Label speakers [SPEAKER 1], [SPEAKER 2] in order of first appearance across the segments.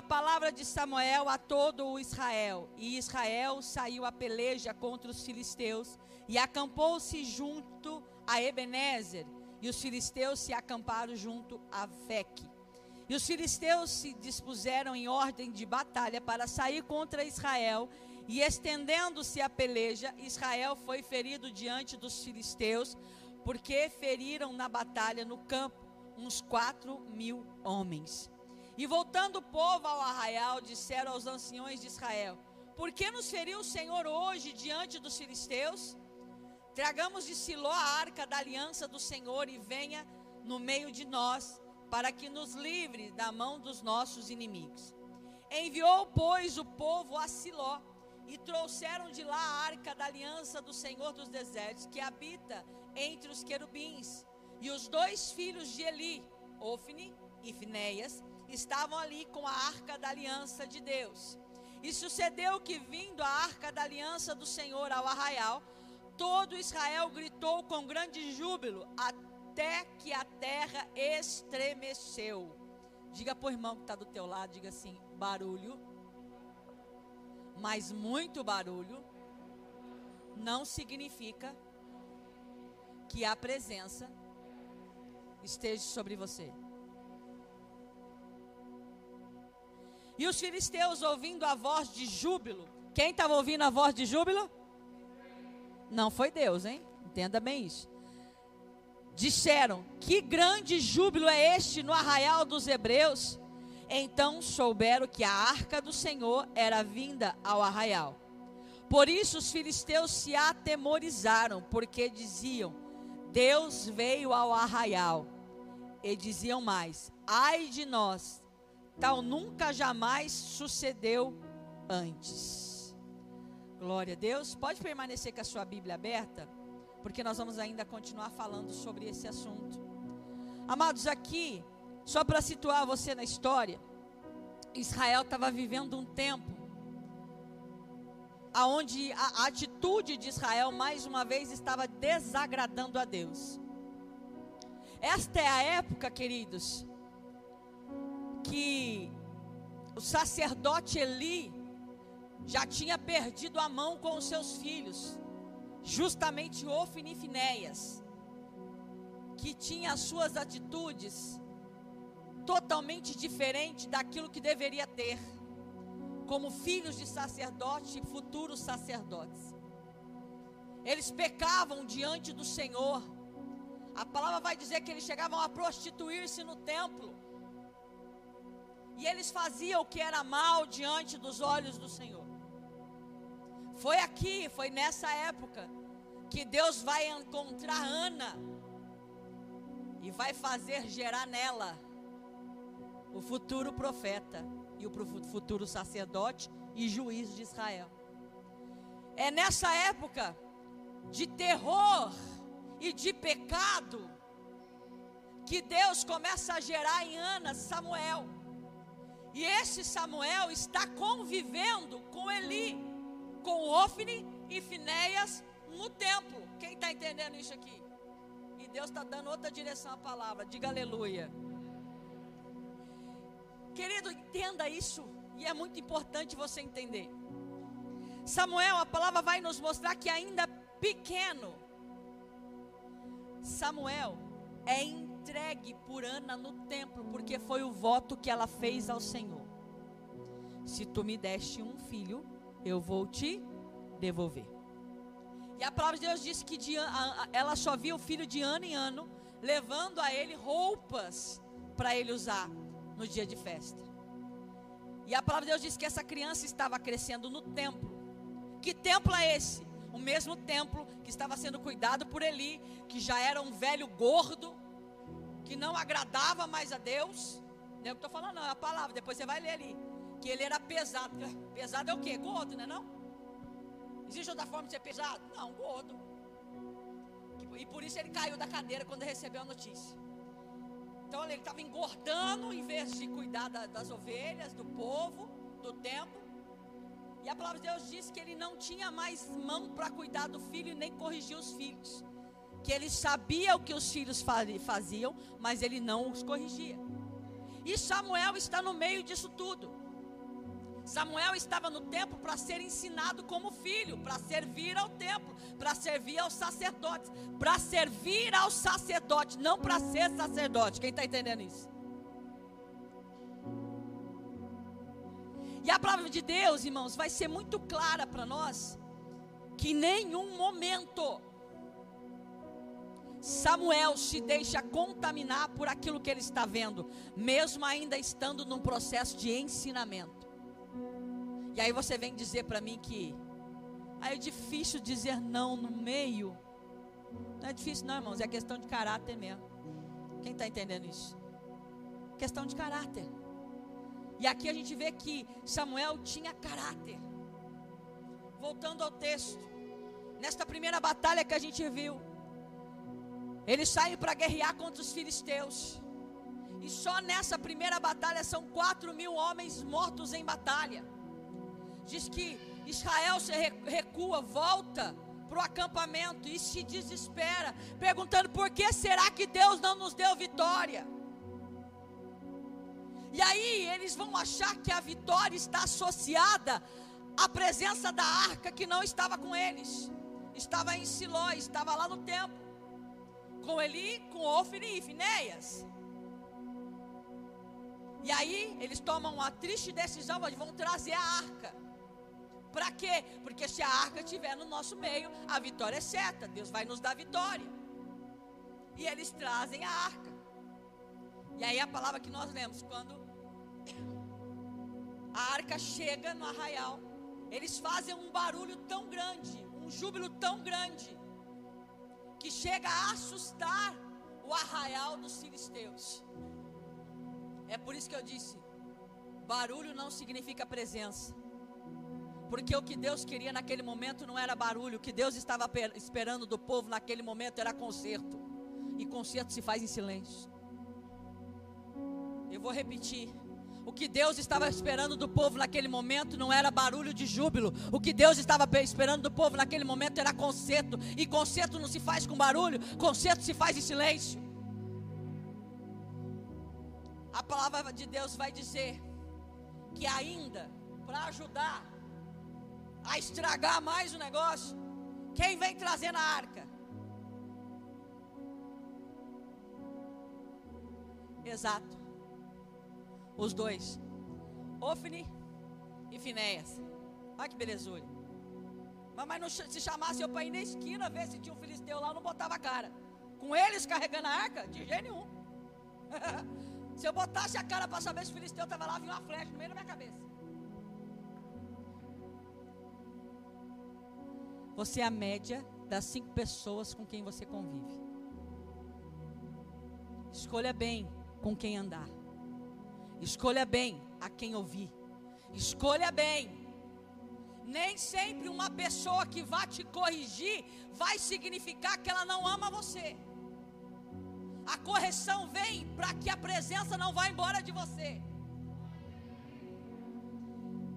[SPEAKER 1] a palavra de Samuel a todo o Israel, e Israel saiu a peleja contra os filisteus e acampou-se junto a Ebenezer, e os filisteus se acamparam junto a Veque. E os filisteus se dispuseram em ordem de batalha para sair contra Israel, e estendendo-se a peleja, Israel foi ferido diante dos filisteus, porque feriram na batalha no campo uns quatro mil homens. E voltando o povo ao arraial, disseram aos anciões de Israel: Por que nos feriu o Senhor hoje diante dos filisteus? Tragamos de Siló a arca da aliança do Senhor e venha no meio de nós, para que nos livre da mão dos nossos inimigos. Enviou, pois, o povo a Siló e trouxeram de lá a arca da aliança do Senhor dos desertos, que habita entre os querubins. E os dois filhos de Eli, Ofni e Finéias, estavam ali com a arca da aliança de Deus. E sucedeu que, vindo a arca da aliança do Senhor ao arraial, todo Israel gritou com grande júbilo, até que a terra estremeceu. Diga para o irmão que está do teu lado, diga assim: barulho, mas muito barulho, não significa que a presença esteja sobre você. E os filisteus ouvindo a voz de júbilo. Quem estava ouvindo a voz de júbilo? Não foi Deus, hein? Entenda bem isso. Disseram: Que grande júbilo é este no arraial dos hebreus? Então souberam que a arca do Senhor era vinda ao arraial. Por isso os filisteus se atemorizaram, porque diziam: Deus veio ao arraial. E diziam mais: Ai de nós, tal nunca jamais sucedeu antes. Glória a Deus. Pode permanecer com a sua Bíblia aberta, porque nós vamos ainda continuar falando sobre esse assunto. Amados, aqui, só para situar você na história, Israel estava vivendo um tempo aonde a atitude de Israel mais uma vez estava desagradando a Deus. Esta é a época, queridos, que o sacerdote Eli já tinha perdido a mão com os seus filhos, justamente Ofni e Finéias, que tinha as suas atitudes totalmente diferentes daquilo que deveria ter, como filhos de sacerdote e futuros sacerdotes. Eles pecavam diante do Senhor. A palavra vai dizer que eles chegavam a prostituir-se no templo. E eles faziam o que era mal diante dos olhos do Senhor. Foi aqui, foi nessa época, que Deus vai encontrar Ana e vai fazer gerar nela o futuro profeta e o futuro sacerdote e juiz de Israel. É nessa época de terror e de pecado que Deus começa a gerar em Ana Samuel. E esse Samuel está convivendo com Eli, com Ofni e Finéias no templo. Quem está entendendo isso aqui? E Deus está dando outra direção à palavra. Diga aleluia. Querido, entenda isso. E é muito importante você entender. Samuel, a palavra vai nos mostrar que ainda pequeno, Samuel é entregue por Ana no templo, porque foi o voto que ela fez ao Senhor. Se tu me deste um filho, eu vou te devolver. E a palavra de Deus diz que de, a, a, ela só via o filho de ano em ano, levando a ele roupas para ele usar no dia de festa. E a palavra de Deus diz que essa criança estava crescendo no templo. Que templo é esse? O mesmo templo que estava sendo cuidado por Eli, que já era um velho gordo, que não agradava mais a Deus. Não é o que estou falando, não, é a palavra, depois você vai ler ali. Que ele era pesado. Pesado é o quê? Gordo, não é não? Existe outra forma de ser pesado? Não, gordo. E por isso ele caiu da cadeira quando recebeu a notícia. Então ele estava engordando em vez de cuidar da, das ovelhas, do povo, do templo. E a palavra de Deus diz que ele não tinha mais mão para cuidar do filho e nem corrigir os filhos. Que ele sabia o que os filhos faziam, mas ele não os corrigia. E Samuel está no meio disso tudo. Samuel estava no templo para ser ensinado como filho, para servir ao templo, para servir aos sacerdotes, para servir aos sacerdotes, não para ser sacerdote. Quem está entendendo isso? E a palavra de Deus, irmãos, vai ser muito clara para nós que nenhum momento Samuel se deixa contaminar por aquilo que ele está vendo, mesmo ainda estando num processo de ensinamento. E aí você vem dizer para mim que aí é difícil dizer não no meio. Não é difícil, não, irmãos, é questão de caráter mesmo. Quem está entendendo isso? Questão de caráter. E aqui a gente vê que Samuel tinha caráter. Voltando ao texto, nesta primeira batalha que a gente viu, eles saem para guerrear contra os filisteus. E só nessa primeira batalha são quatro mil homens mortos em batalha. Diz que Israel se recua, volta para o acampamento e se desespera, perguntando por que será que Deus não nos deu vitória? E aí eles vão achar que a vitória está associada à presença da arca que não estava com eles. Estava em Siló, estava lá no templo. Com Eli, com Ofni e Finéias. E aí eles tomam uma triste decisão, eles vão trazer a arca. Para quê? Porque se a arca estiver no nosso meio, a vitória é certa. Deus vai nos dar vitória. E eles trazem a arca. E aí a palavra que nós lemos, quando a arca chega no arraial, eles fazem um barulho tão grande, um júbilo tão grande, que chega a assustar o arraial dos filisteus. É por isso que eu disse: barulho não significa presença. Porque o que Deus queria naquele momento não era barulho, o que Deus estava esperando do povo naquele momento era conserto. E conserto se faz em silêncio. Eu vou repetir. O que Deus estava esperando do povo naquele momento não era barulho de júbilo. O que Deus estava esperando do povo naquele momento era conserto. E conserto não se faz com barulho, conserto se faz em silêncio. A palavra de Deus vai dizer que ainda para ajudar a estragar mais o negócio, quem vem trazer na arca? Exato. Os dois. Ofni e Finéias. Olha que belezura. Mas, não, se chamasse eu para ir na esquina ver se tinha um filisteu lá, eu não botava a cara. Com eles carregando a arca, de jeito nenhum. se eu botasse a cara para saber se o filisteu estava lá, vinha uma flecha no meio da minha cabeça. Você é a média das cinco pessoas com quem você convive. Escolha bem com quem andar. Escolha bem a quem ouvir. Escolha bem. Nem sempre uma pessoa que vai te corrigir vai significar que ela não ama você. A correção vem para que a presença não vá embora de você.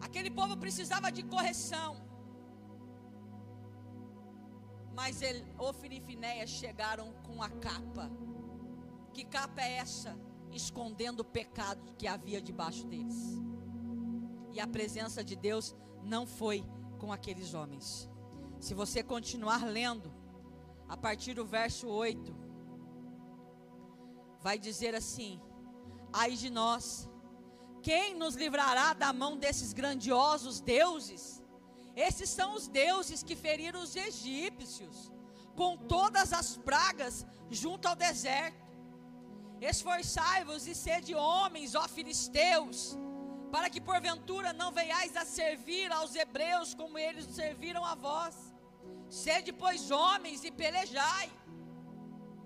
[SPEAKER 1] Aquele povo precisava de correção. Mas ele, Ofni e Finéia chegaram com a capa. Que capa é essa? Escondendo o pecado que havia debaixo deles. E a presença de Deus não foi com aqueles homens. Se você continuar lendo, a partir do verso 8, vai dizer assim: Ai de nós, quem nos livrará da mão desses grandiosos deuses? Esses são os deuses que feriram os egípcios com todas as pragas junto ao deserto. Esforçai-vos e sede homens, ó filisteus, para que porventura não venhais a servir aos hebreus como eles serviram a vós. Sede, pois, homens e pelejai.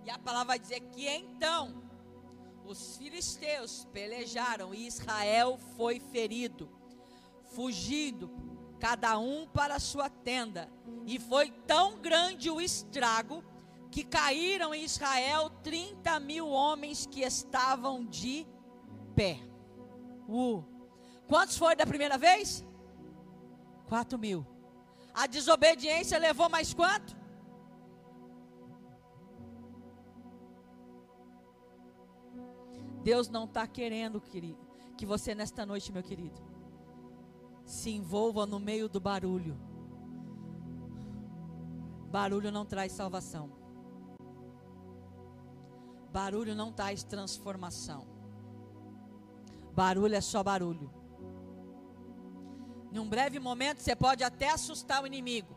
[SPEAKER 1] E a palavra vai dizer que então os filisteus pelejaram e Israel foi ferido, fugindo cada um para a sua tenda. E foi tão grande o estrago que caíram em Israel 30 mil homens que estavam de pé. Uh. Quantos foi da primeira vez? 4 mil. A desobediência levou mais quanto? Deus não está querendo, querido, que você nesta noite, meu querido, se envolva no meio do barulho. Barulho não traz salvação. Barulho não traz transformação. Barulho é só barulho. Num breve momento você pode até assustar o inimigo.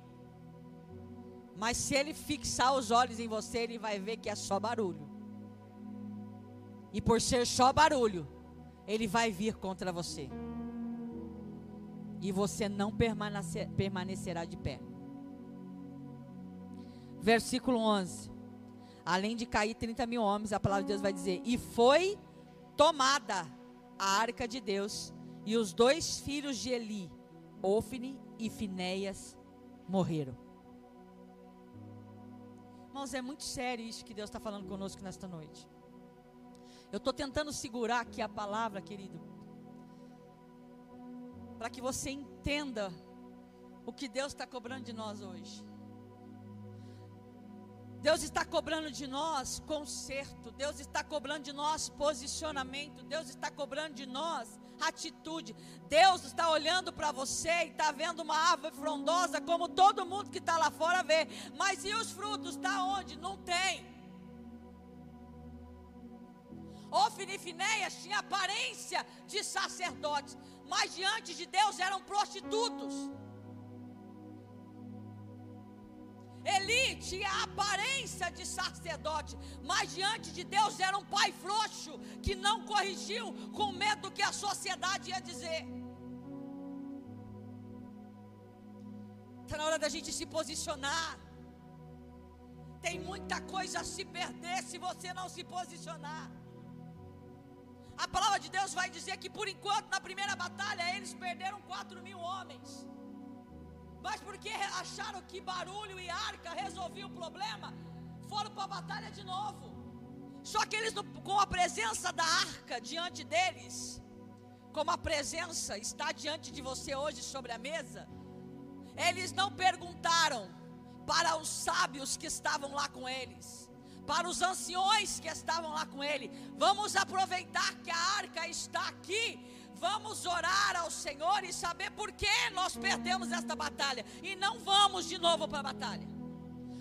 [SPEAKER 1] Mas se ele fixar os olhos em você, ele vai ver que é só barulho. E por ser só barulho, ele vai vir contra você. E você não permanecer, permanecerá de pé. Versículo 11. Além de cair 30 mil homens, a palavra de Deus vai dizer: E foi tomada a arca de Deus, e os dois filhos de Eli, Ofne e Finéias, morreram. Irmãos, é muito sério isso que Deus está falando conosco nesta noite. Eu estou tentando segurar aqui a palavra, querido, para que você entenda o que Deus está cobrando de nós hoje. Deus está cobrando de nós conserto, Deus está cobrando de nós posicionamento, Deus está cobrando de nós atitude. Deus está olhando para você e está vendo uma árvore frondosa, como todo mundo que está lá fora vê. Mas e os frutos? Está onde? Não tem. Ofni Finéias tinha aparência de sacerdotes, mas diante de Deus eram prostitutos. Eli tinha a aparência de sacerdote, mas diante de Deus era um pai frouxo que não corrigiu com medo do que a sociedade ia dizer. Está na hora da gente se posicionar. Tem muita coisa a se perder se você não se posicionar. A palavra de Deus vai dizer que por enquanto na primeira batalha eles perderam quatro mil homens. Mas porque acharam que barulho e arca resolviam o problema, foram para a batalha de novo. Só que eles, com a presença da arca diante deles, como a presença está diante de você hoje sobre a mesa, eles não perguntaram para os sábios que estavam lá com eles, para os anciões que estavam lá com ele: vamos aproveitar que a arca está aqui Vamos orar ao Senhor e saber por que nós perdemos esta batalha. E não vamos de novo para a batalha.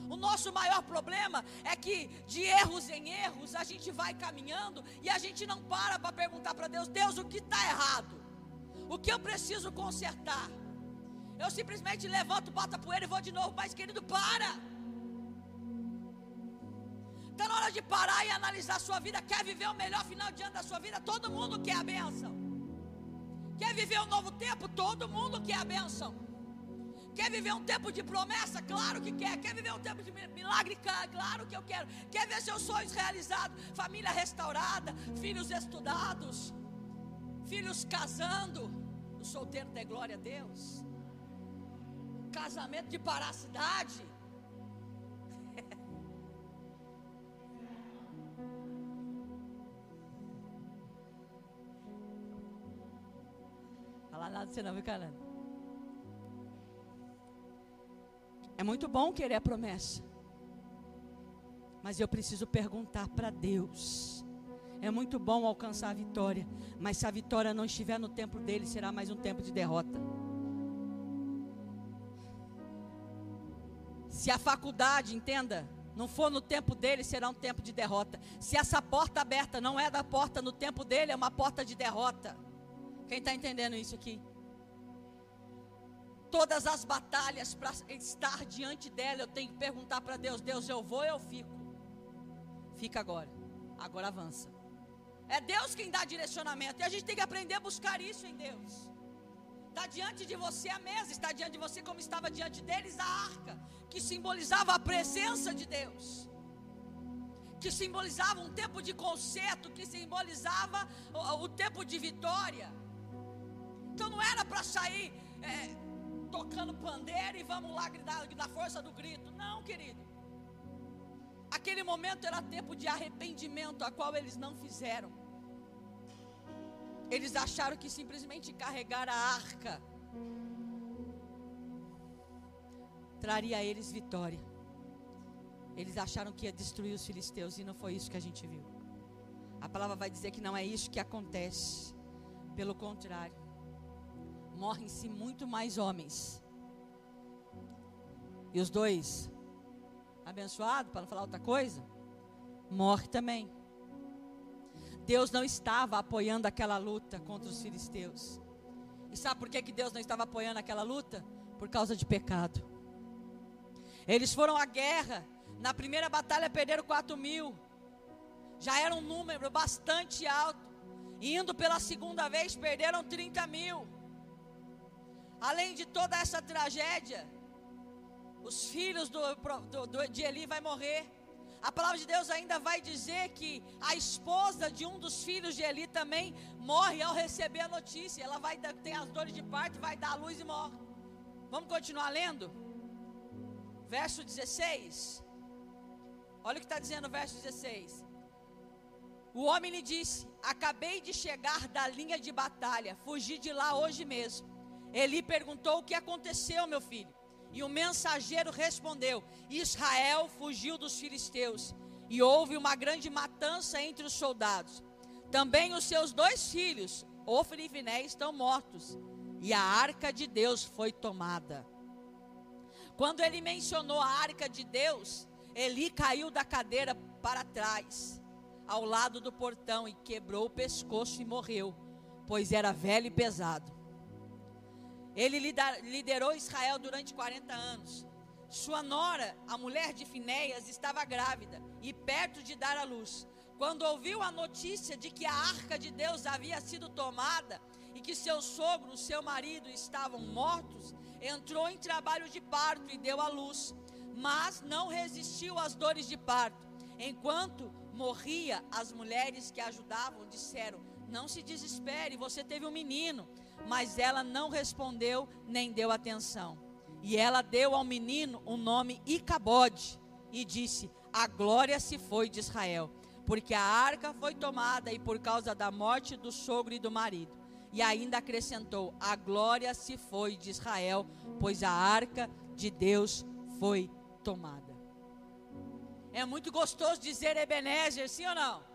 [SPEAKER 1] O nosso maior problema é que de erros em erros a gente vai caminhando e a gente não para para perguntar para Deus: Deus, o que está errado? O que eu preciso consertar? Eu simplesmente levanto, boto a poeira e vou de novo, mas querido, para. Está na hora de parar e analisar a sua vida. Quer viver o melhor final de ano da sua vida? Todo mundo quer a benção. Quer viver um novo tempo? Todo mundo quer a benção. Quer viver um tempo de promessa? Claro que quer. Quer viver um tempo de milagre? Claro que eu quero. Quer ver seus sonhos realizados? Família restaurada, filhos estudados, filhos casando. O solteiro dê glória a Deus. Casamento de parar a cidade. falar nada você não, viu, caramba? É muito bom querer a promessa. Mas eu preciso perguntar para Deus. É muito bom alcançar a vitória. Mas se a vitória não estiver no tempo dele, será mais um tempo de derrota. Se a faculdade, entenda, não for no tempo dele, será um tempo de derrota. Se essa porta aberta não é da porta no tempo dele, é uma porta de derrota. Quem está entendendo isso aqui? Todas as batalhas para estar diante dela, eu tenho que perguntar para Deus: Deus, eu vou ou eu fico? Fica agora, agora avança. É Deus quem dá direcionamento, e a gente tem que aprender a buscar isso em Deus. Está diante de você a mesa, está diante de você como estava diante deles a arca, que simbolizava a presença de Deus que simbolizava um tempo de conserto, que simbolizava o, o tempo de vitória. Então não era para sair é, tocando pandeiro e vamos lá gritar da força do grito. Não, querido. Aquele momento era tempo de arrependimento, a qual eles não fizeram. Eles acharam que simplesmente carregar a arca traria a eles vitória. Eles acharam que ia destruir os filisteus e não foi isso que a gente viu. A palavra vai dizer que não é isso que acontece. Pelo contrário, morrem-se muito mais homens. E os dois, abençoados, para não falar outra coisa, morre também. Deus não estava apoiando aquela luta contra os filisteus. E sabe por que, que Deus não estava apoiando aquela luta? Por causa de pecado. Eles foram à guerra. Na primeira batalha perderam 4 mil. Já era um número bastante alto. Indo pela segunda vez, perderam 30 mil. Além de toda essa tragédia, os filhos do, do, de Eli vai morrer. A palavra de Deus ainda vai dizer que a esposa de um dos filhos de Eli também morre ao receber a notícia. Ela vai ter as dores de parto, vai dar a luz e morre. Vamos continuar lendo? Verso 16. Olha o que está dizendo o verso 16. O homem lhe disse: Acabei de chegar da linha de batalha, fugi de lá hoje mesmo. Eli perguntou: O que aconteceu, meu filho? E o mensageiro respondeu: Israel fugiu dos filisteus, e houve uma grande matança entre os soldados. Também os seus dois filhos, Ofri e Finé, estão mortos, e a arca de Deus foi tomada. Quando ele mencionou a arca de Deus, Eli caiu da cadeira para trás, ao lado do portão, e quebrou o pescoço e morreu, pois era velho e pesado. Ele liderou Israel durante 40 anos. Sua nora, a mulher de Finéias, estava grávida e perto de dar à luz. Quando ouviu a notícia de que a arca de Deus havia sido tomada e que seu sogro, seu marido estavam mortos, entrou em trabalho de parto e deu à luz, mas não resistiu às dores de parto. Enquanto morria, as mulheres que ajudavam disseram: Não se desespere, você teve um menino mas ela não respondeu nem deu atenção. E ela deu ao menino o nome Icabode e disse: A glória se foi de Israel, porque a arca foi tomada e por causa da morte do sogro e do marido. E ainda acrescentou: A glória se foi de Israel, pois a arca de Deus foi tomada. É muito gostoso dizer Ebenezer, sim ou não?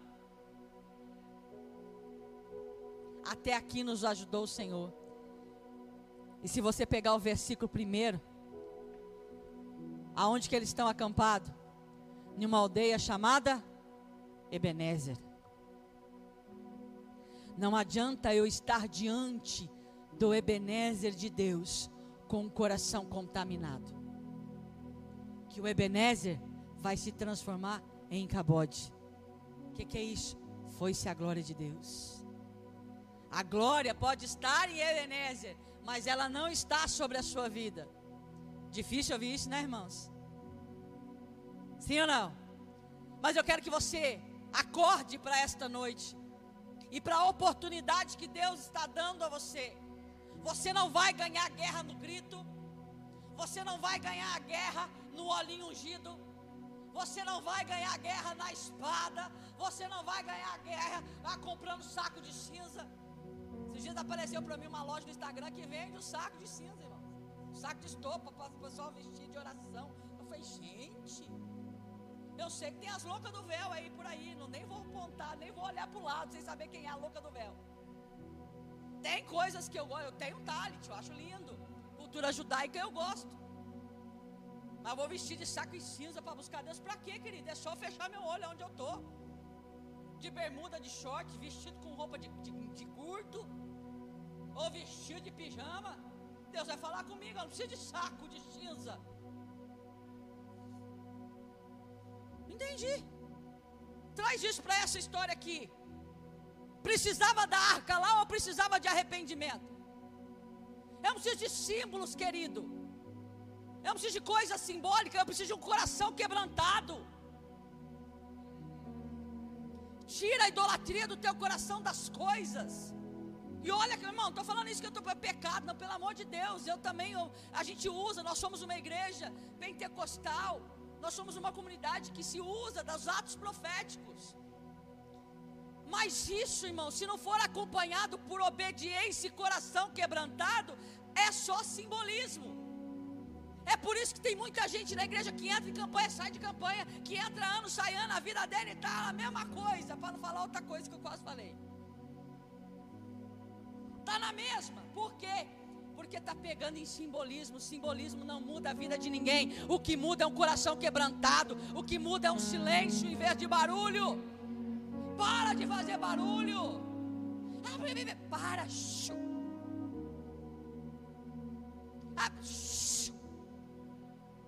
[SPEAKER 1] Até aqui nos ajudou o Senhor. E se você pegar o versículo primeiro, aonde que eles estão acampados? Em uma aldeia chamada Ebenezer. Não adianta eu estar diante do Ebenezer de Deus com o coração contaminado. Que o Ebenezer vai se transformar em cabode. O que, que é isso? Foi-se a glória de Deus. A glória pode estar em Ebenezer, mas ela não está sobre a sua vida. Difícil ouvir isso, né, irmãos? Sim ou não? Mas eu quero que você acorde para esta noite e para a oportunidade que Deus está dando a você. Você não vai ganhar a guerra no grito, você não vai ganhar a guerra no olhinho ungido, você não vai ganhar a guerra na espada, você não vai ganhar a guerra ah, comprando saco de cinza. Esses dias apareceu para mim uma loja no Instagram que vende um saco de cinza, irmão. Um saco de estopa para o pessoal vestir de oração. Eu falei, gente, eu sei que tem as loucas do véu aí por aí. Não nem vou apontar, nem vou olhar para o lado sem saber quem é a louca do véu. Tem coisas que eu gosto, eu tenho talit, eu acho lindo. Cultura judaica eu gosto. Mas vou vestir de saco e cinza para buscar Deus. Para quê, querido? É só fechar meu olho onde eu estou. De bermuda, de short, vestido com roupa de, de, de curto ou vestido de pijama, Deus vai falar comigo, eu não preciso de saco de cinza. Entendi. Traz isso para essa história aqui. Precisava da arca lá ou precisava de arrependimento? Eu não preciso de símbolos, querido. Eu não preciso de coisa simbólica, eu preciso de um coração quebrantado. Tira a idolatria do teu coração das coisas. E olha, irmão, estou falando isso que eu estou para pecado, não, pelo amor de Deus. Eu também, eu, a gente usa, nós somos uma igreja pentecostal. Nós somos uma comunidade que se usa dos atos proféticos. Mas isso, irmão, se não for acompanhado por obediência e coração quebrantado, é só simbolismo. É por isso que tem muita gente na igreja que entra em campanha, sai de campanha, que entra ano, sai ano, a vida dele está a mesma coisa, para não falar outra coisa que eu quase falei. Está na mesma. Por quê? está pegando em simbolismo. Simbolismo não muda a vida de ninguém. O que muda é um coração quebrantado. O que muda é um silêncio em vez de barulho. Para de fazer barulho. Para.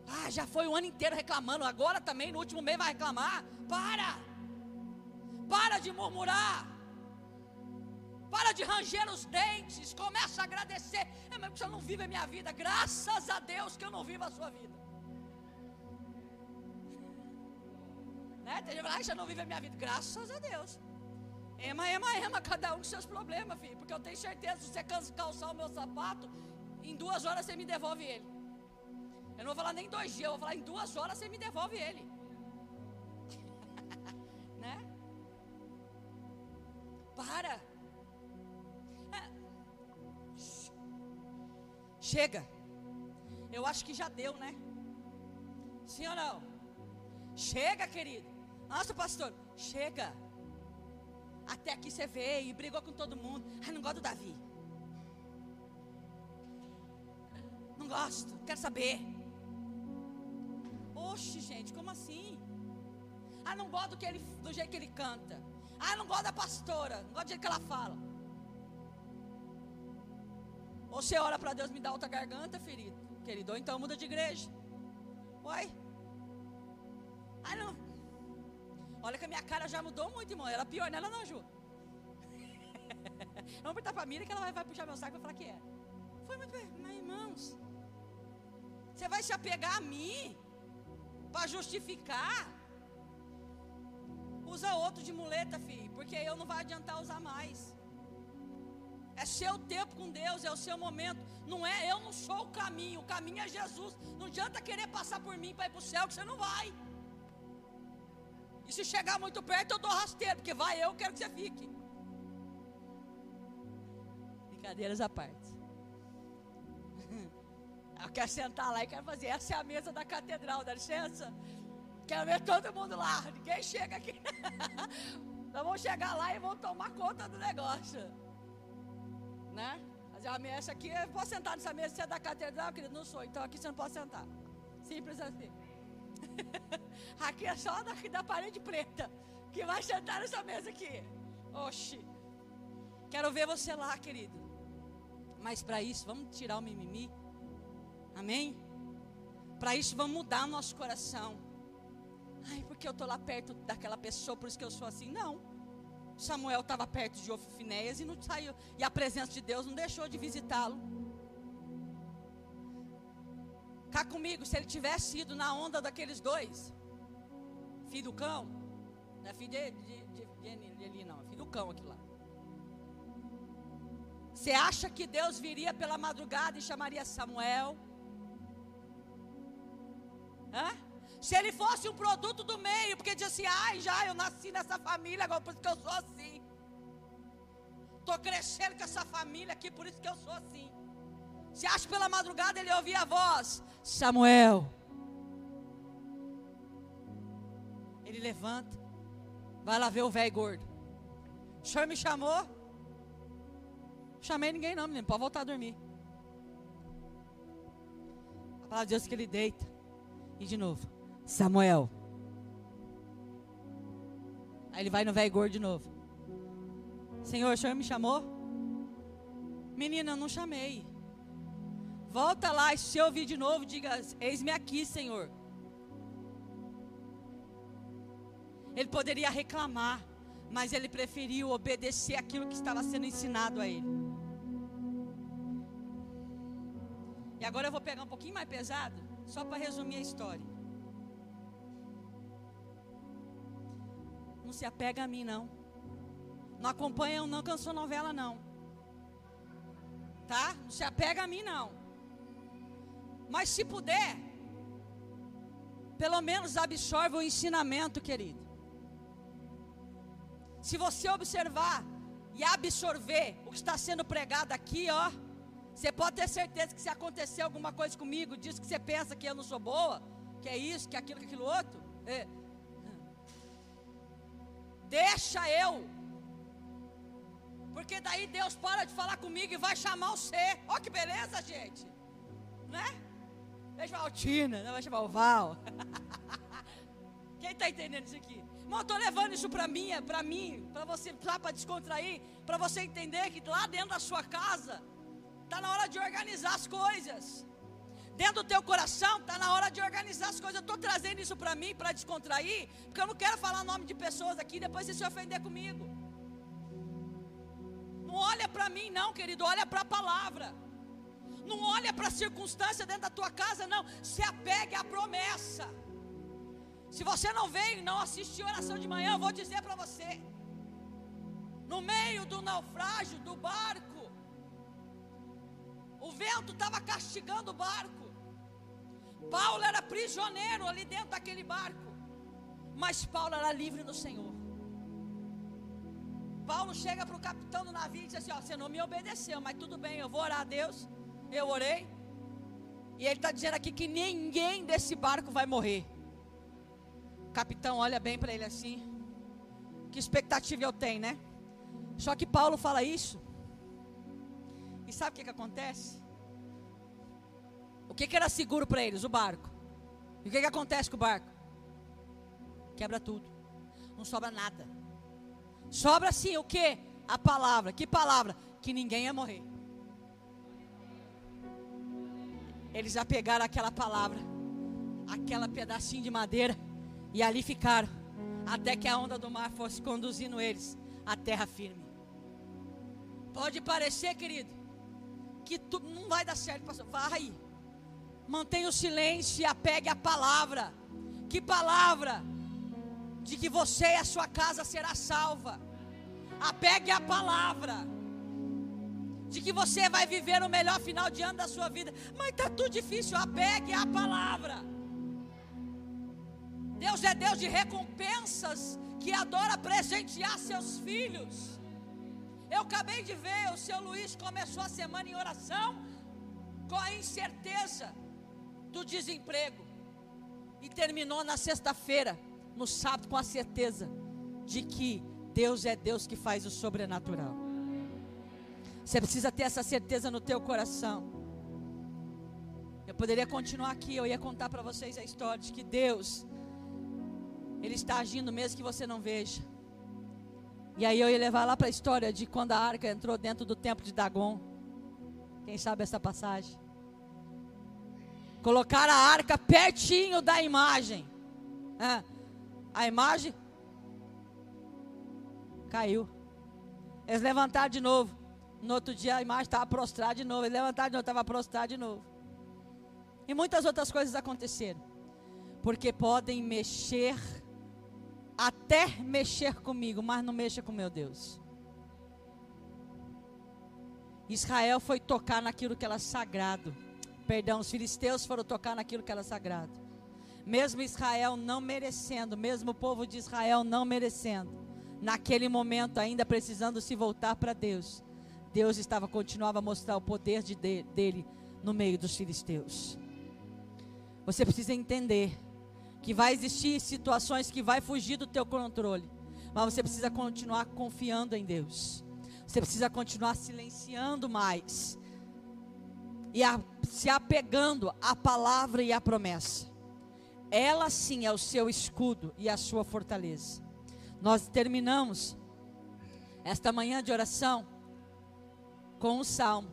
[SPEAKER 1] Ah, já foi o ano inteiro reclamando. Agora também, no último mês, vai reclamar. Para. Para de murmurar. Para de ranger os dentes. Começa a agradecer. É, mas você não vive a minha vida. Graças a Deus que eu não vivo a sua vida. Né? Tem gente que você não vive a minha vida. Graças a Deus. Ema, ema, ema, cada um com seus problemas, filho. Porque eu tenho certeza, se você calçar o meu sapato, em duas horas você me devolve ele. Eu não vou falar nem dois dias, eu vou falar em duas horas você me devolve ele. né? Para. Chega. Eu acho que já deu, né? Sim ou não? Chega, querido. Nossa, pastor, chega. Até aqui você veio e brigou com todo mundo. Ai, não gosto do Davi. Não gosto, quero saber. Oxe, gente, como assim? Ah, não gosto do, que ele, do jeito que ele canta. Ah, não gosto da pastora. Não gosto do jeito que ela fala. Ou você ora para Deus me dar outra garganta, ferido, querido, ou então muda de igreja. Uai. Ah, não. Olha que a minha cara já mudou muito, irmão. Ela pior nela não ajuda. Vamos perguntar para a Miriam que ela vai, vai puxar meu saco e vai falar que é. Foi muito bem. Mas, irmãos, você vai se apegar a mim para justificar? Usa outro de muleta, filho, porque eu não vai adiantar usar mais. É seu tempo com Deus, é o seu momento. Não é, eu não sou o caminho, o caminho é Jesus. Não adianta querer passar por mim para ir para o céu, que você não vai. E se chegar muito perto, eu dou rasteiro, porque vai eu, quero que você fique. Brincadeiras à parte. Eu quero sentar lá e quero fazer. Essa é a mesa da catedral, dá licença? Quero ver todo mundo lá. Ninguém chega aqui. Nós vamos chegar lá e vamos tomar conta do negócio. Né? A mesa aqui, eu posso sentar nessa mesa, você é da catedral, querido? Não sou, então aqui você não pode sentar. Simples assim. aqui é só da, da parede preta que vai sentar nessa mesa aqui. Oxi. Quero ver você lá, querido. Mas para isso, vamos tirar o mimimi. Amém? Para isso, vamos mudar o nosso coração. Ai, porque eu estou lá perto daquela pessoa, por isso que eu sou assim. Não. Samuel estava perto de Ofinéias e não saiu. E a presença de Deus não deixou de visitá-lo. Cá comigo, se ele tivesse ido na onda daqueles dois, filho do cão, não é filho de, de, de, de Eli, não, é filho do cão aqui lá. Você acha que Deus viria pela madrugada e chamaria Samuel? Hã? Se ele fosse um produto do meio, porque dizia assim, ai, já eu nasci nessa família, agora por isso que eu sou assim. Estou crescendo com essa família aqui, por isso que eu sou assim. Se acha pela madrugada ele ouvia a voz, Samuel. Ele levanta, vai lá ver o velho gordo. O senhor me chamou? Chamei ninguém não, menino, pode voltar a dormir. A palavra de Deus que ele deita. E de novo, Samuel. Aí ele vai no velho gordo de novo. Senhor, o senhor me chamou? Menina, eu não chamei. Volta lá e se ouvir de novo, diga: Eis-me aqui, Senhor. Ele poderia reclamar, mas ele preferiu obedecer aquilo que estava sendo ensinado a ele. E agora eu vou pegar um pouquinho mais pesado. Só para resumir a história. Se apega a mim, não. Não acompanha, não cansou novela, não. Tá? Não se apega a mim, não. Mas se puder, pelo menos absorve o ensinamento, querido. Se você observar e absorver o que está sendo pregado aqui, ó você pode ter certeza que se acontecer alguma coisa comigo, diz que você pensa que eu não sou boa, que é isso, que é aquilo, que é aquilo outro. É. Deixa eu. Porque daí Deus para de falar comigo e vai chamar o ser. Ó que beleza, gente. Né? Vai chamar o Tina, não vai chamar o Val. Quem está entendendo isso aqui? Irmão, estou levando isso para mim, para mim, para você, para descontrair, para você entender que lá dentro da sua casa está na hora de organizar as coisas. Dentro do teu coração está na hora de organizar as coisas. Eu estou trazendo isso para mim, para descontrair, porque eu não quero falar nome de pessoas aqui, depois você se ofender comigo. Não olha para mim, não, querido, olha para a palavra. Não olha para a circunstância dentro da tua casa, não. Se apegue à promessa. Se você não veio não assistiu oração de manhã, eu vou dizer para você. No meio do naufrágio do barco, o vento estava castigando o barco. Paulo era prisioneiro ali dentro daquele barco. Mas Paulo era livre no Senhor. Paulo chega para o capitão do navio e diz assim: ó, Você não me obedeceu, mas tudo bem, eu vou orar a Deus. Eu orei. E ele está dizendo aqui que ninguém desse barco vai morrer. O capitão olha bem para ele assim. Que expectativa eu tenho, né? Só que Paulo fala isso. E sabe o que, que acontece? O que, que era seguro para eles? O barco. E o que, que acontece com o barco? Quebra tudo. Não sobra nada. Sobra sim o que? A palavra. Que palavra? Que ninguém ia morrer. Eles já pegaram aquela palavra, aquela pedacinho de madeira, e ali ficaram, até que a onda do mar fosse conduzindo eles à terra firme. Pode parecer, querido, que tu, não vai dar certo, pastor. Vai. Mantenha o silêncio e apegue a palavra. Que palavra? De que você e a sua casa será salva. Apegue a palavra. De que você vai viver o melhor final de ano da sua vida. Mas está tudo difícil. Apegue a palavra. Deus é Deus de recompensas. Que adora presentear seus filhos. Eu acabei de ver, o seu Luiz começou a semana em oração com a incerteza do desemprego e terminou na sexta-feira, no sábado, com a certeza de que Deus é Deus que faz o sobrenatural. Você precisa ter essa certeza no teu coração. Eu poderia continuar aqui, eu ia contar para vocês a história de que Deus ele está agindo mesmo que você não veja. E aí eu ia levar lá para a história de quando a arca entrou dentro do templo de Dagon. Quem sabe essa passagem? Colocar a arca pertinho da imagem. É. A imagem caiu. Eles levantaram de novo. No outro dia a imagem estava prostrada de novo. Eles levantaram de novo, estava prostrada de novo. E muitas outras coisas aconteceram. Porque podem mexer até mexer comigo, mas não mexa com meu Deus. Israel foi tocar naquilo que era sagrado. Perdão, os filisteus foram tocar naquilo que era sagrado. Mesmo Israel não merecendo, mesmo o povo de Israel não merecendo, naquele momento ainda precisando se voltar para Deus, Deus estava continuava a mostrar o poder de, dele no meio dos filisteus. Você precisa entender que vai existir situações que vai fugir do teu controle, mas você precisa continuar confiando em Deus. Você precisa continuar silenciando mais e a, se apegando à palavra e à promessa. Ela sim é o seu escudo e a sua fortaleza. Nós terminamos esta manhã de oração com um salmo.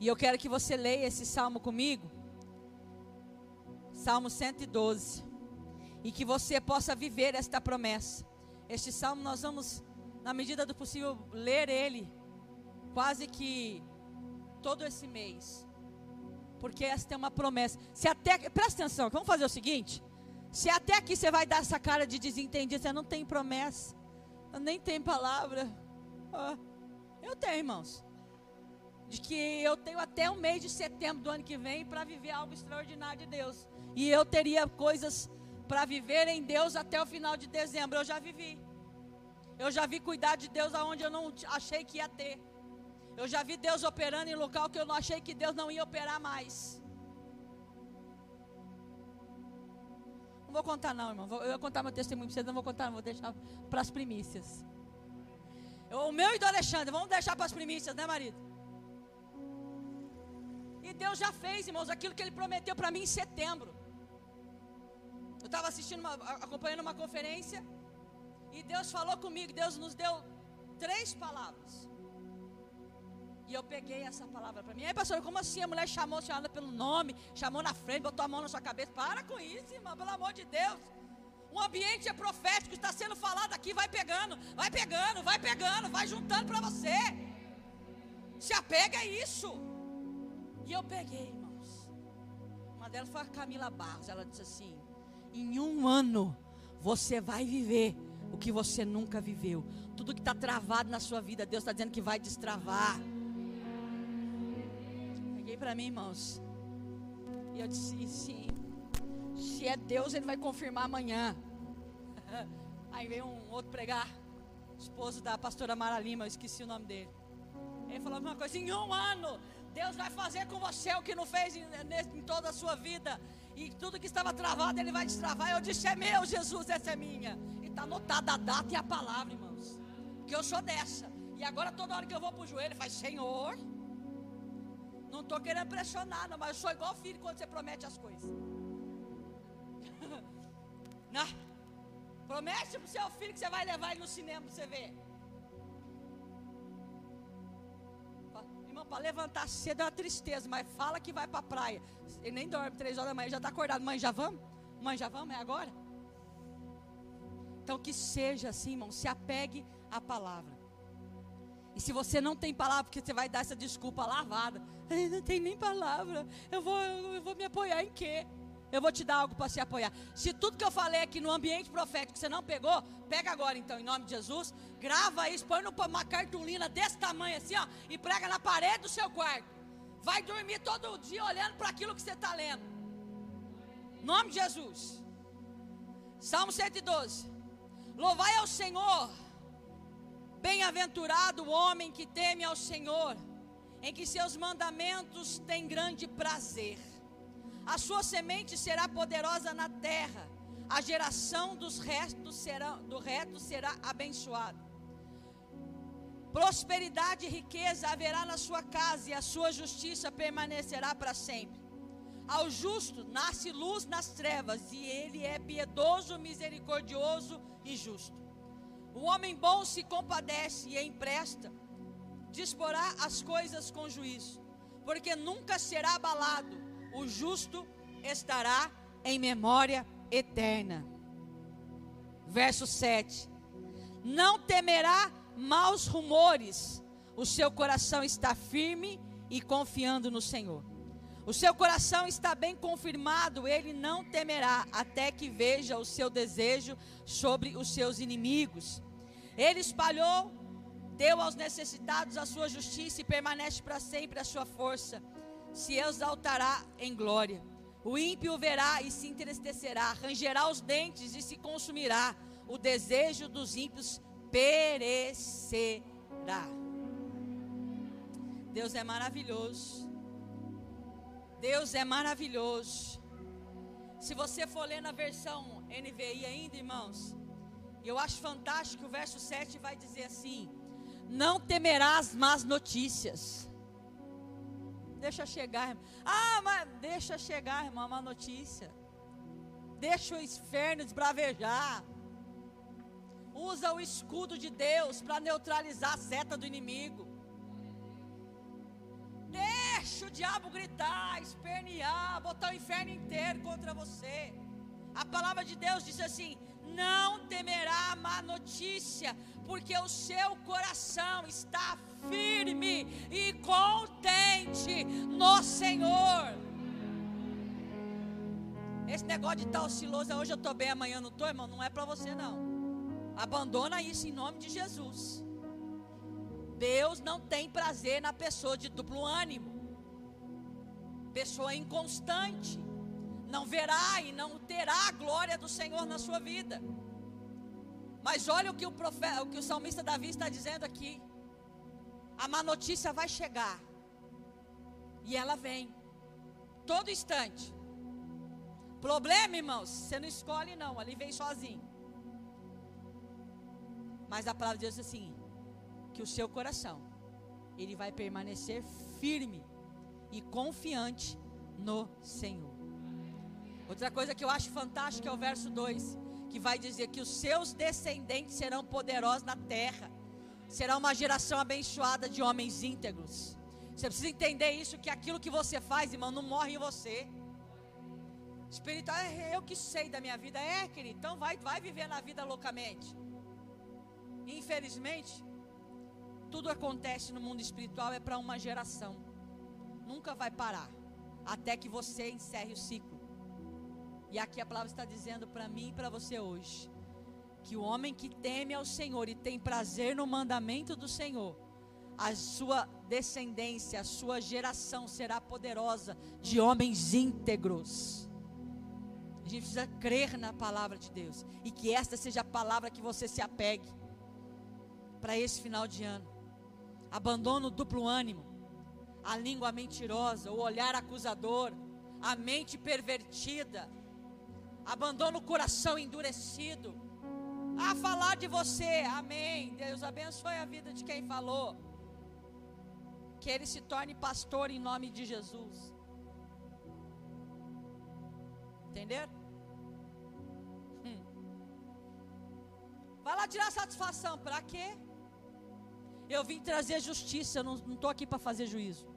[SPEAKER 1] E eu quero que você leia esse salmo comigo Salmo 112. E que você possa viver esta promessa. Este salmo nós vamos, na medida do possível, ler ele quase que todo esse mês. Porque esta é uma promessa. Se até, presta atenção, vamos fazer o seguinte: se até aqui você vai dar essa cara de desentendido, você não tem promessa, nem tem palavra. eu tenho, irmãos. De que eu tenho até o mês de setembro do ano que vem para viver algo extraordinário de Deus. E eu teria coisas para viver em Deus até o final de dezembro. Eu já vivi. Eu já vi cuidar de Deus aonde eu não achei que ia ter. Eu já vi Deus operando em local que eu não achei que Deus não ia operar mais. Não vou contar não, irmão. Eu vou contar meu testemunho para vocês, não vou contar, não vou deixar para as primícias. O meu e do Alexandre, vamos deixar para as primícias, né, marido? E Deus já fez, irmãos, aquilo que Ele prometeu para mim em setembro. Eu estava assistindo, uma, acompanhando uma conferência, e Deus falou comigo. Deus nos deu três palavras. E eu peguei essa palavra para mim. Aí, pastor, como assim? A mulher chamou a senhora pelo nome, chamou na frente, botou a mão na sua cabeça. Para com isso, irmão, pelo amor de Deus. Um ambiente é profético, está sendo falado aqui, vai pegando, vai pegando, vai pegando, vai juntando para você. Se apega a isso. E eu peguei, irmãos. Uma delas foi a Camila Barros. Ela disse assim: em um ano você vai viver o que você nunca viveu. Tudo que está travado na sua vida, Deus está dizendo que vai destravar. Para mim, irmãos. E eu disse: sim, se é Deus, Ele vai confirmar amanhã. Aí veio um outro pregar, esposo da pastora Mara Lima, eu esqueci o nome dele. Ele falou uma coisa: em um ano, Deus vai fazer com você o que não fez em, em toda a sua vida. E tudo que estava travado, Ele vai destravar. Eu disse: é meu, Jesus, essa é minha. E está anotada a data e a palavra, irmãos. Que eu sou dessa. E agora, toda hora que eu vou para o joelho, faz: Senhor. Não estou querendo pressionar, não, mas eu sou igual filho quando você promete as coisas. Não. Promete para o seu filho que você vai levar ele no cinema para você ver. Irmão, para levantar cedo é uma tristeza, mas fala que vai para a praia. Ele nem dorme três horas da manhã, já está acordado. Mãe, já vamos? Mãe, já vamos? É agora? Então que seja assim, irmão, se apegue à palavra. E se você não tem palavra, porque você vai dar essa desculpa lavada. Não tem nem palavra. Eu vou, eu vou me apoiar em quê? Eu vou te dar algo para se apoiar. Se tudo que eu falei aqui no ambiente profético você não pegou, pega agora então, em nome de Jesus. Grava isso, põe numa cartolina desse tamanho assim, ó, e prega na parede do seu quarto. Vai dormir todo dia olhando para aquilo que você está lendo. Nome de Jesus. Salmo 112. Louvai ao Senhor. Bem-aventurado o homem que teme ao Senhor, em que seus mandamentos têm grande prazer a sua semente será poderosa na terra, a geração dos restos será, do reto será abençoada. Prosperidade e riqueza haverá na sua casa, e a sua justiça permanecerá para sempre. Ao justo nasce luz nas trevas, e ele é piedoso, misericordioso e justo. O homem bom se compadece e empresta, disporá as coisas com juízo, porque nunca será abalado o justo estará em memória eterna. Verso 7. Não temerá maus rumores, o seu coração está firme e confiando no Senhor. O seu coração está bem confirmado, ele não temerá até que veja o seu desejo sobre os seus inimigos. Ele espalhou, deu aos necessitados a sua justiça e permanece para sempre a sua força se exaltará em glória. O ímpio verá e se entristecerá, rangerá os dentes e se consumirá. O desejo dos ímpios perecerá. Deus é maravilhoso. Deus é maravilhoso. Se você for ler na versão NVI ainda, irmãos, eu acho fantástico o verso 7 vai dizer assim: Não temerás más notícias Deixa chegar, irmão. Ah, mas deixa chegar, irmão, uma notícia. Deixa o inferno desbravejar. Usa o escudo de Deus para neutralizar a seta do inimigo. Deixa o diabo gritar, espernear, botar o inferno inteiro contra você. A palavra de Deus diz assim: não temerá má notícia, porque o seu coração está firme e contente no Senhor. Esse negócio de estar osciloso, hoje eu estou bem, amanhã não estou, irmão, não é para você não. Abandona isso em nome de Jesus. Deus não tem prazer na pessoa de duplo ânimo, pessoa inconstante, não verá e não terá a glória do Senhor na sua vida. Mas olha o que o, profeta, o, que o salmista Davi está dizendo aqui. A má notícia vai chegar. E ela vem. Todo instante. Problema, irmãos, você não escolhe não, ali vem sozinho. Mas a palavra de Deus diz assim: que o seu coração ele vai permanecer firme e confiante no Senhor. Outra coisa que eu acho fantástica é o verso 2, que vai dizer que os seus descendentes serão poderosos na terra. Será uma geração abençoada de homens íntegros. Você precisa entender isso que aquilo que você faz, irmão, não morre em você. Espiritual é eu que sei da minha vida, é, querido. Então vai, vai viver na vida loucamente. Infelizmente, tudo acontece no mundo espiritual é para uma geração. Nunca vai parar até que você encerre o ciclo. E aqui a palavra está dizendo para mim e para você hoje que o homem que teme ao Senhor e tem prazer no mandamento do Senhor, a sua descendência, a sua geração será poderosa de homens íntegros. A gente precisa crer na palavra de Deus e que esta seja a palavra que você se apegue para esse final de ano. Abandono o duplo ânimo, a língua mentirosa, o olhar acusador, a mente pervertida. Abandona o coração endurecido. A falar de você, amém. Deus abençoe a vida de quem falou. Que ele se torne pastor em nome de Jesus. Entenderam? Hum. Vai lá tirar satisfação, para quê? Eu vim trazer justiça, eu não estou aqui para fazer juízo.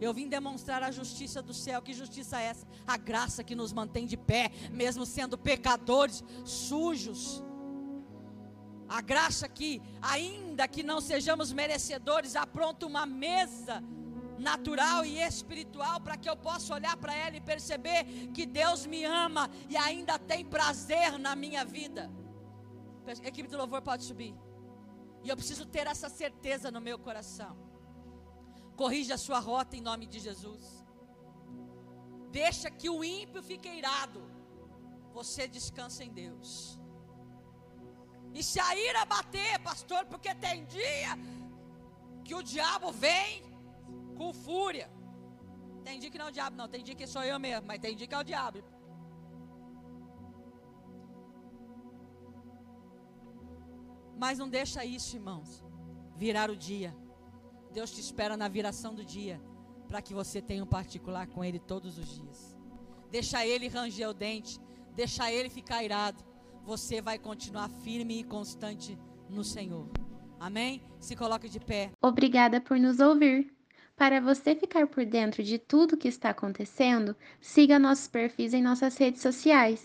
[SPEAKER 1] Eu vim demonstrar a justiça do céu. Que justiça é essa? A graça que nos mantém de pé, mesmo sendo pecadores, sujos. A graça que, ainda que não sejamos merecedores, apronta uma mesa natural e espiritual para que eu possa olhar para ela e perceber que Deus me ama e ainda tem prazer na minha vida. A equipe do louvor pode subir. E eu preciso ter essa certeza no meu coração. Corrija a sua rota em nome de Jesus. Deixa que o ímpio fique irado. Você descansa em Deus. E se a ira bater, pastor, porque tem dia que o diabo vem com fúria. Tem dia que não é o diabo, não. Tem dia que sou eu mesmo, mas tem dia que é o diabo. Mas não deixa isso, irmãos, virar o dia. Deus te espera na viração do dia, para que você tenha um particular com Ele todos os dias. Deixa Ele ranger o dente, deixa Ele ficar irado. Você vai continuar firme e constante no Senhor. Amém? Se coloque de pé.
[SPEAKER 2] Obrigada por nos ouvir. Para você ficar por dentro de tudo que está acontecendo, siga nossos perfis em nossas redes sociais.